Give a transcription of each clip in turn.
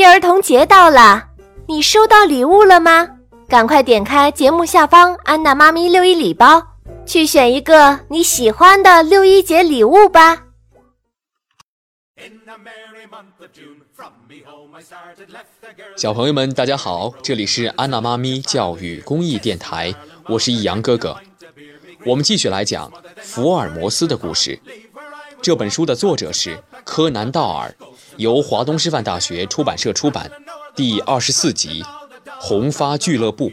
一儿童节到了，你收到礼物了吗？赶快点开节目下方安娜妈咪六一礼包，去选一个你喜欢的六一节礼物吧。小朋友们，大家好，这里是安娜妈咪教育公益电台，我是易阳哥哥。我们继续来讲福尔摩斯的故事。这本书的作者是柯南·道尔，由华东师范大学出版社出版。第二十四集，红发俱乐部。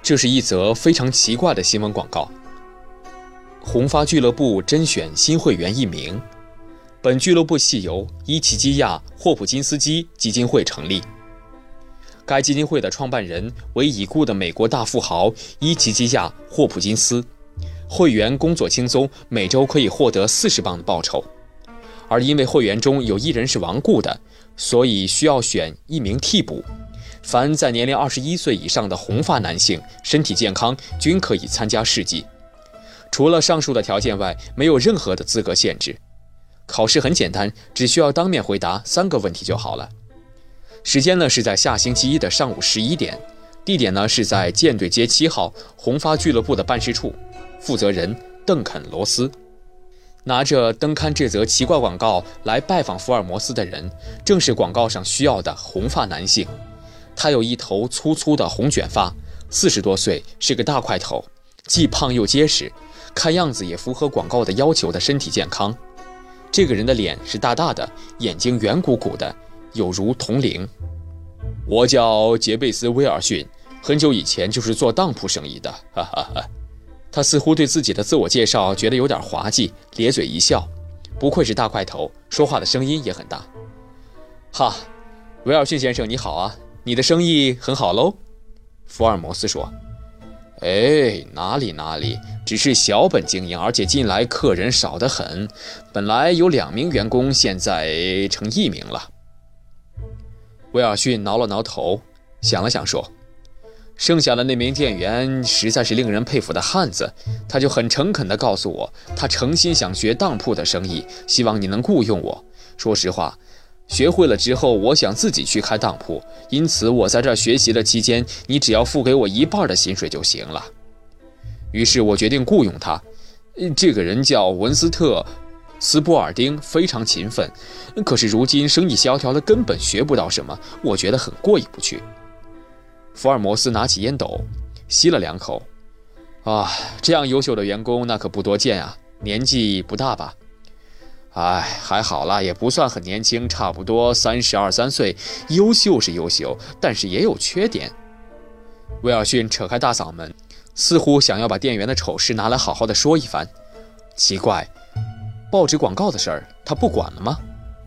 这是一则非常奇怪的新闻广告。红发俱乐部甄选新会员一名。本俱乐部系由伊奇基亚·霍普金斯基基金会成立。该基金会的创办人为已故的美国大富豪伊奇基亚·霍普金斯。会员工作轻松，每周可以获得四十磅的报酬。而因为会员中有一人是亡故的，所以需要选一名替补。凡在年龄二十一岁以上的红发男性，身体健康，均可以参加试剂。除了上述的条件外，没有任何的资格限制。考试很简单，只需要当面回答三个问题就好了。时间呢是在下星期一的上午十一点，地点呢是在舰队街七号红发俱乐部的办事处。负责人邓肯·罗斯拿着登刊这则奇怪广告来拜访福尔摩斯的人，正是广告上需要的红发男性。他有一头粗粗的红卷发，四十多岁，是个大块头，既胖又结实，看样子也符合广告的要求的身体健康。这个人的脸是大大的，眼睛圆鼓鼓的，有如铜铃。我叫杰贝斯·威尔逊，很久以前就是做当铺生意的，哈哈哈。他似乎对自己的自我介绍觉得有点滑稽，咧嘴一笑。不愧是大块头，说话的声音也很大。哈，威尔逊先生你好啊，你的生意很好喽？福尔摩斯说。哎，哪里哪里，只是小本经营，而且近来客人少得很。本来有两名员工，现在成一名了。威尔逊挠了挠头，想了想说。剩下的那名店员实在是令人佩服的汉子，他就很诚恳地告诉我，他诚心想学当铺的生意，希望你能雇佣我。说实话，学会了之后，我想自己去开当铺，因此我在这儿学习的期间，你只要付给我一半的薪水就行了。于是我决定雇佣他。这个人叫文斯特·斯波尔丁，非常勤奋，可是如今生意萧条，他根本学不到什么，我觉得很过意不去。福尔摩斯拿起烟斗，吸了两口。啊，这样优秀的员工那可不多见啊！年纪不大吧？哎，还好啦，也不算很年轻，差不多三十二三岁。优秀是优秀，但是也有缺点。威尔逊扯开大嗓门，似乎想要把店员的丑事拿来好好的说一番。奇怪，报纸广告的事儿他不管了吗？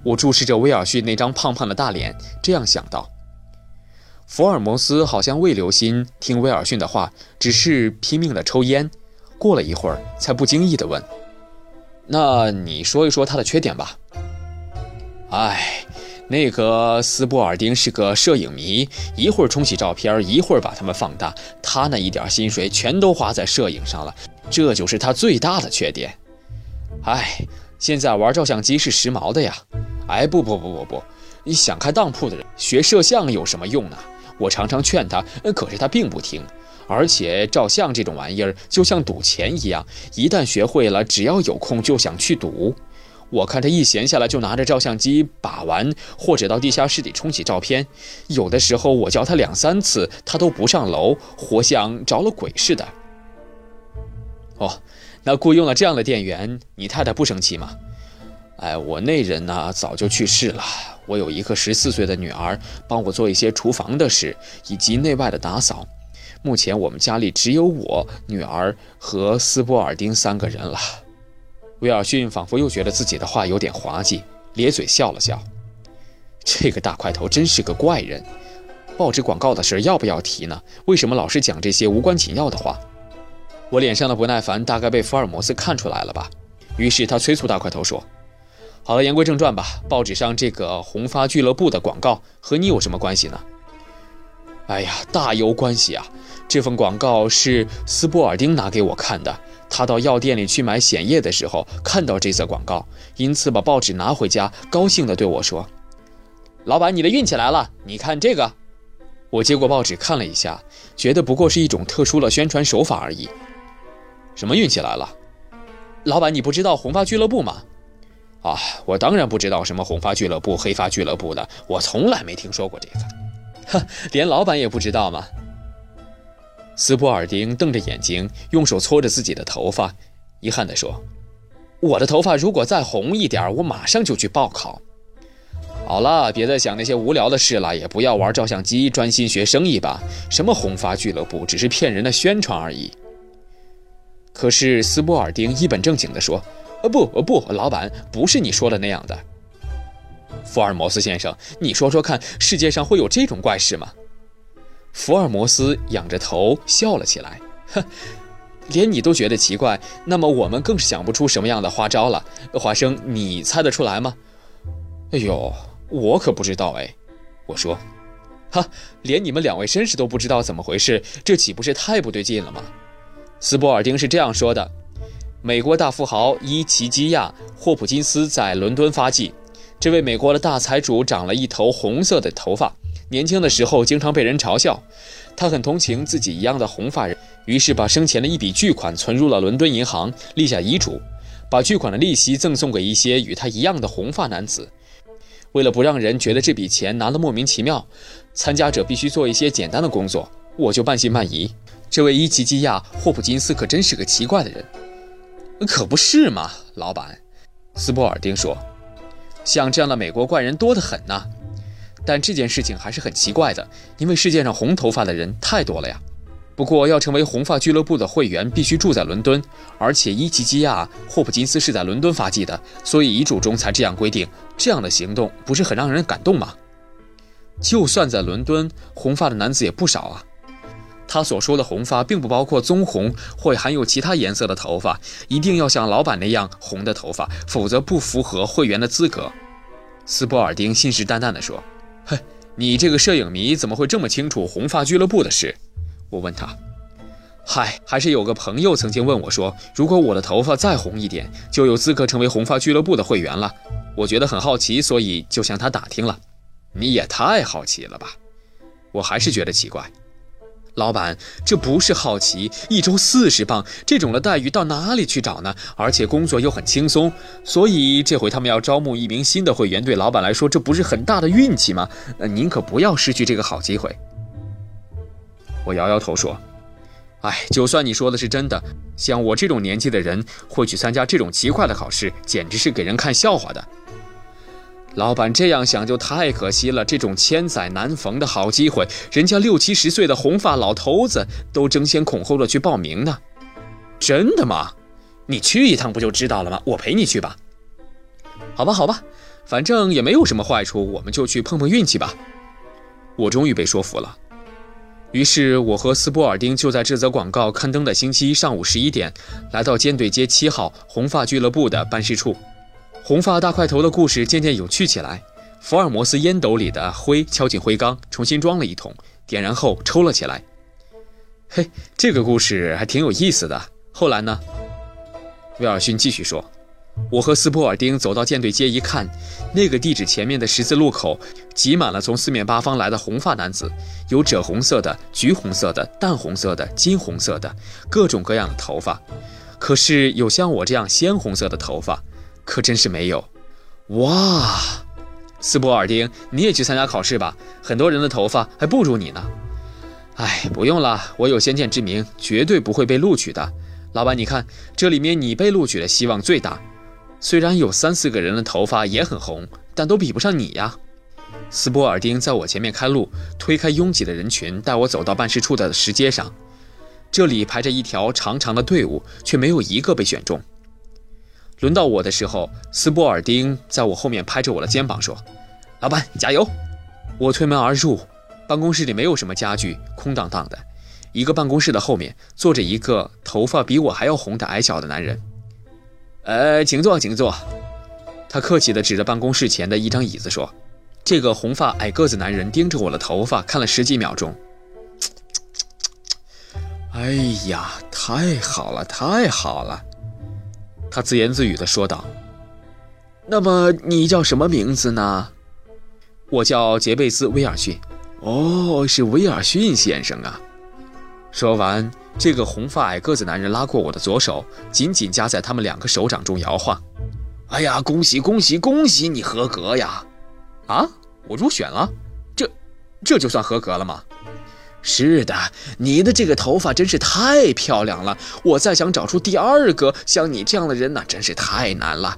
我注视着威尔逊那张胖胖的大脸，这样想到。福尔摩斯好像未留心听威尔逊的话，只是拼命地抽烟。过了一会儿，才不经意地问：“那你说一说他的缺点吧。”哎，那个斯波尔丁是个摄影迷，一会儿冲洗照片，一会儿把它们放大。他那一点薪水全都花在摄影上了，这就是他最大的缺点。哎，现在玩照相机是时髦的呀。哎，不不不不不，你想开当铺的人学摄像有什么用呢？我常常劝他，可是他并不听。而且照相这种玩意儿就像赌钱一样，一旦学会了，只要有空就想去赌。我看他一闲下来就拿着照相机把玩，或者到地下室里冲洗照片。有的时候我叫他两三次，他都不上楼，活像着了鬼似的。哦，那雇佣了这样的店员，你太太不生气吗？哎，我那人呢，早就去世了。我有一个十四岁的女儿，帮我做一些厨房的事以及内外的打扫。目前我们家里只有我、女儿和斯波尔丁三个人了。威尔逊仿佛又觉得自己的话有点滑稽，咧嘴笑了笑。这个大块头真是个怪人。报纸广告的事要不要提呢？为什么老是讲这些无关紧要的话？我脸上的不耐烦大概被福尔摩斯看出来了吧？于是他催促大块头说。好了，言归正传吧。报纸上这个红发俱乐部的广告和你有什么关系呢？哎呀，大有关系啊！这份广告是斯波尔丁拿给我看的，他到药店里去买显液的时候看到这则广告，因此把报纸拿回家，高兴地对我说：“老板，你的运气来了，你看这个。”我接过报纸看了一下，觉得不过是一种特殊的宣传手法而已。什么运气来了？老板，你不知道红发俱乐部吗？啊，我当然不知道什么红发俱乐部、黑发俱乐部的，我从来没听说过这个。哼，连老板也不知道吗？斯波尔丁瞪着眼睛，用手搓着自己的头发，遗憾地说：“我的头发如果再红一点，我马上就去报考。”好了，别再想那些无聊的事了，也不要玩照相机，专心学生意吧。什么红发俱乐部，只是骗人的宣传而已。可是斯波尔丁一本正经地说：“呃，不，不，老板，不是你说的那样的。”福尔摩斯先生，你说说看，世界上会有这种怪事吗？福尔摩斯仰着头笑了起来，哼，连你都觉得奇怪，那么我们更是想不出什么样的花招了。华生，你猜得出来吗？哎呦，我可不知道哎。我说，哈，连你们两位绅士都不知道怎么回事，这岂不是太不对劲了吗？斯波尔丁是这样说的：美国大富豪伊奇基亚·霍普金斯在伦敦发迹。这位美国的大财主长了一头红色的头发，年轻的时候经常被人嘲笑。他很同情自己一样的红发人，于是把生前的一笔巨款存入了伦敦银行，立下遗嘱，把巨款的利息赠送给一些与他一样的红发男子。为了不让人觉得这笔钱拿得莫名其妙，参加者必须做一些简单的工作。我就半信半疑。这位伊奇基亚·霍普金斯可真是个奇怪的人。可不是嘛，老板，斯波尔丁说。像这样的美国怪人多得很呐，但这件事情还是很奇怪的，因为世界上红头发的人太多了呀。不过要成为红发俱乐部的会员，必须住在伦敦，而且伊奇基亚·霍普金斯是在伦敦发迹的，所以遗嘱中才这样规定。这样的行动不是很让人感动吗？就算在伦敦，红发的男子也不少啊。他所说的红发，并不包括棕红或含有其他颜色的头发，一定要像老板那样红的头发，否则不符合会员的资格。斯波尔丁信誓旦旦地说：“哼，你这个摄影迷怎么会这么清楚红发俱乐部的事？”我问他：“嗨，还是有个朋友曾经问我说，如果我的头发再红一点，就有资格成为红发俱乐部的会员了。我觉得很好奇，所以就向他打听了。你也太好奇了吧？我还是觉得奇怪。”老板，这不是好奇，一周四十磅这种的待遇到哪里去找呢？而且工作又很轻松，所以这回他们要招募一名新的会员，对老板来说，这不是很大的运气吗？呃，您可不要失去这个好机会。我摇摇头说：“哎，就算你说的是真的，像我这种年纪的人会去参加这种奇怪的考试，简直是给人看笑话的。”老板这样想就太可惜了，这种千载难逢的好机会，人家六七十岁的红发老头子都争先恐后的去报名呢。真的吗？你去一趟不就知道了吗？我陪你去吧。好吧，好吧，反正也没有什么坏处，我们就去碰碰运气吧。我终于被说服了。于是我和斯波尔丁就在这则广告刊登的星期一上午十一点，来到尖对街七号红发俱乐部的办事处。红发大块头的故事渐渐有趣起来。福尔摩斯烟斗里的灰敲进灰缸，重新装了一桶，点燃后抽了起来。嘿，这个故事还挺有意思的。后来呢？威尔逊继续说：“我和斯波尔丁走到舰队街一看，那个地址前面的十字路口挤满了从四面八方来的红发男子，有赭红色的、橘红色的、淡红色的、金红色的，各种各样的头发。可是有像我这样鲜红色的头发。”可真是没有，哇！斯波尔丁，你也去参加考试吧，很多人的头发还不如你呢。哎，不用了，我有先见之明，绝对不会被录取的。老板，你看，这里面你被录取的希望最大。虽然有三四个人的头发也很红，但都比不上你呀。斯波尔丁在我前面开路，推开拥挤的人群，带我走到办事处的石阶上。这里排着一条长长的队伍，却没有一个被选中。轮到我的时候，斯波尔丁在我后面拍着我的肩膀说：“老板，加油！”我推门而入，办公室里没有什么家具，空荡荡的。一个办公室的后面坐着一个头发比我还要红的矮小的男人。呃，请坐，请坐。他客气地指着办公室前的一张椅子说：“这个红发矮个子男人盯着我的头发看了十几秒钟。哎哎呀，太好了，太好了！他自言自语地说道。那么你叫什么名字呢？我叫杰贝斯·威尔逊。哦，是威尔逊先生啊。说完，这个红发矮个子男人拉过我的左手，紧紧夹在他们两个手掌中摇晃。哎呀，恭喜恭喜恭喜你合格呀！啊，我入选了，这这就算合格了吗？是的，你的这个头发真是太漂亮了。我再想找出第二个像你这样的人，那真是太难了。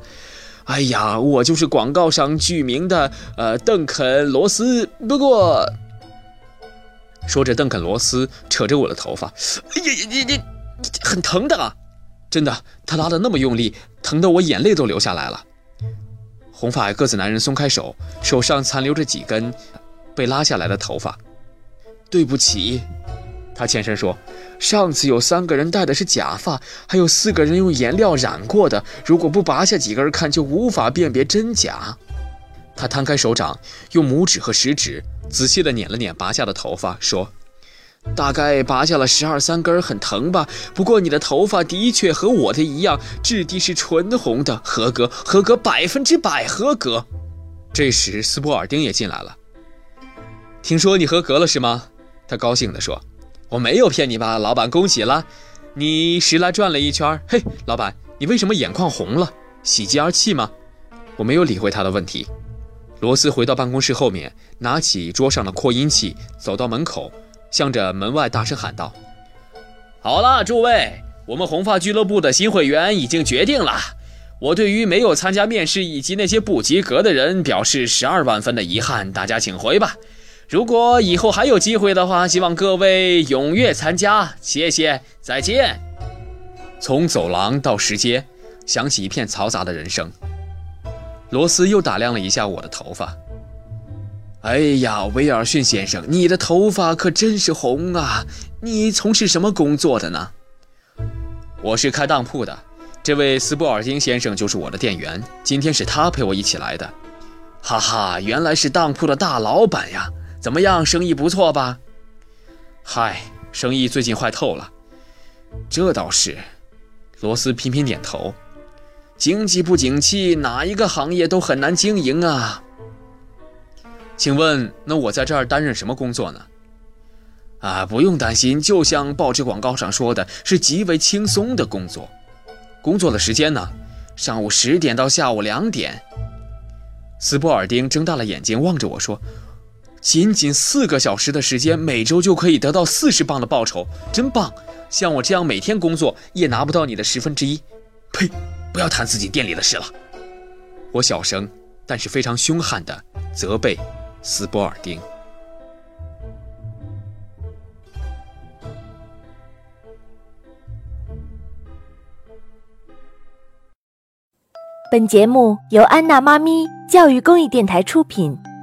哎呀，我就是广告上著名的呃邓肯罗斯。不过，说着，邓肯罗斯扯着我的头发，哎呀，你你很疼的啊！真的，他拉的那么用力，疼得我眼泪都流下来了。红发矮个子男人松开手，手上残留着几根被拉下来的头发。对不起，他欠身说：“上次有三个人戴的是假发，还有四个人用颜料染过的。如果不拔下几根看，就无法辨别真假。”他摊开手掌，用拇指和食指仔细地捻了捻拔下的头发，说：“大概拔下了十二三根，很疼吧？不过你的头发的确和我的一样，质地是纯红的，合格，合格，百分之百合格。”这时，斯波尔丁也进来了。听说你合格了是吗？他高兴地说：“我没有骗你吧，老板，恭喜了！你时来转了一圈。嘿，老板，你为什么眼眶红了？喜极而泣吗？”我没有理会他的问题。罗斯回到办公室后面，拿起桌上的扩音器，走到门口，向着门外大声喊道：“好了，诸位，我们红发俱乐部的新会员已经决定了。我对于没有参加面试以及那些不及格的人表示十二万分的遗憾，大家请回吧。”如果以后还有机会的话，希望各位踊跃参加。谢谢，再见。从走廊到石阶，响起一片嘈杂的人声。罗斯又打量了一下我的头发。哎呀，威尔逊先生，你的头发可真是红啊！你从事什么工作的呢？我是开当铺的，这位斯波尔丁先生就是我的店员。今天是他陪我一起来的。哈哈，原来是当铺的大老板呀！怎么样，生意不错吧？嗨，生意最近坏透了。这倒是，罗斯频频点头。经济不景气，哪一个行业都很难经营啊。请问，那我在这儿担任什么工作呢？啊，不用担心，就像报纸广告上说的，是极为轻松的工作。工作的时间呢？上午十点到下午两点。斯波尔丁睁大了眼睛望着我说。仅仅四个小时的时间，每周就可以得到四十磅的报酬，真棒！像我这样每天工作也拿不到你的十分之一。呸！不要谈自己店里的事了。我小声，但是非常凶悍的责备斯波尔丁。本节目由安娜妈咪教育公益电台出品。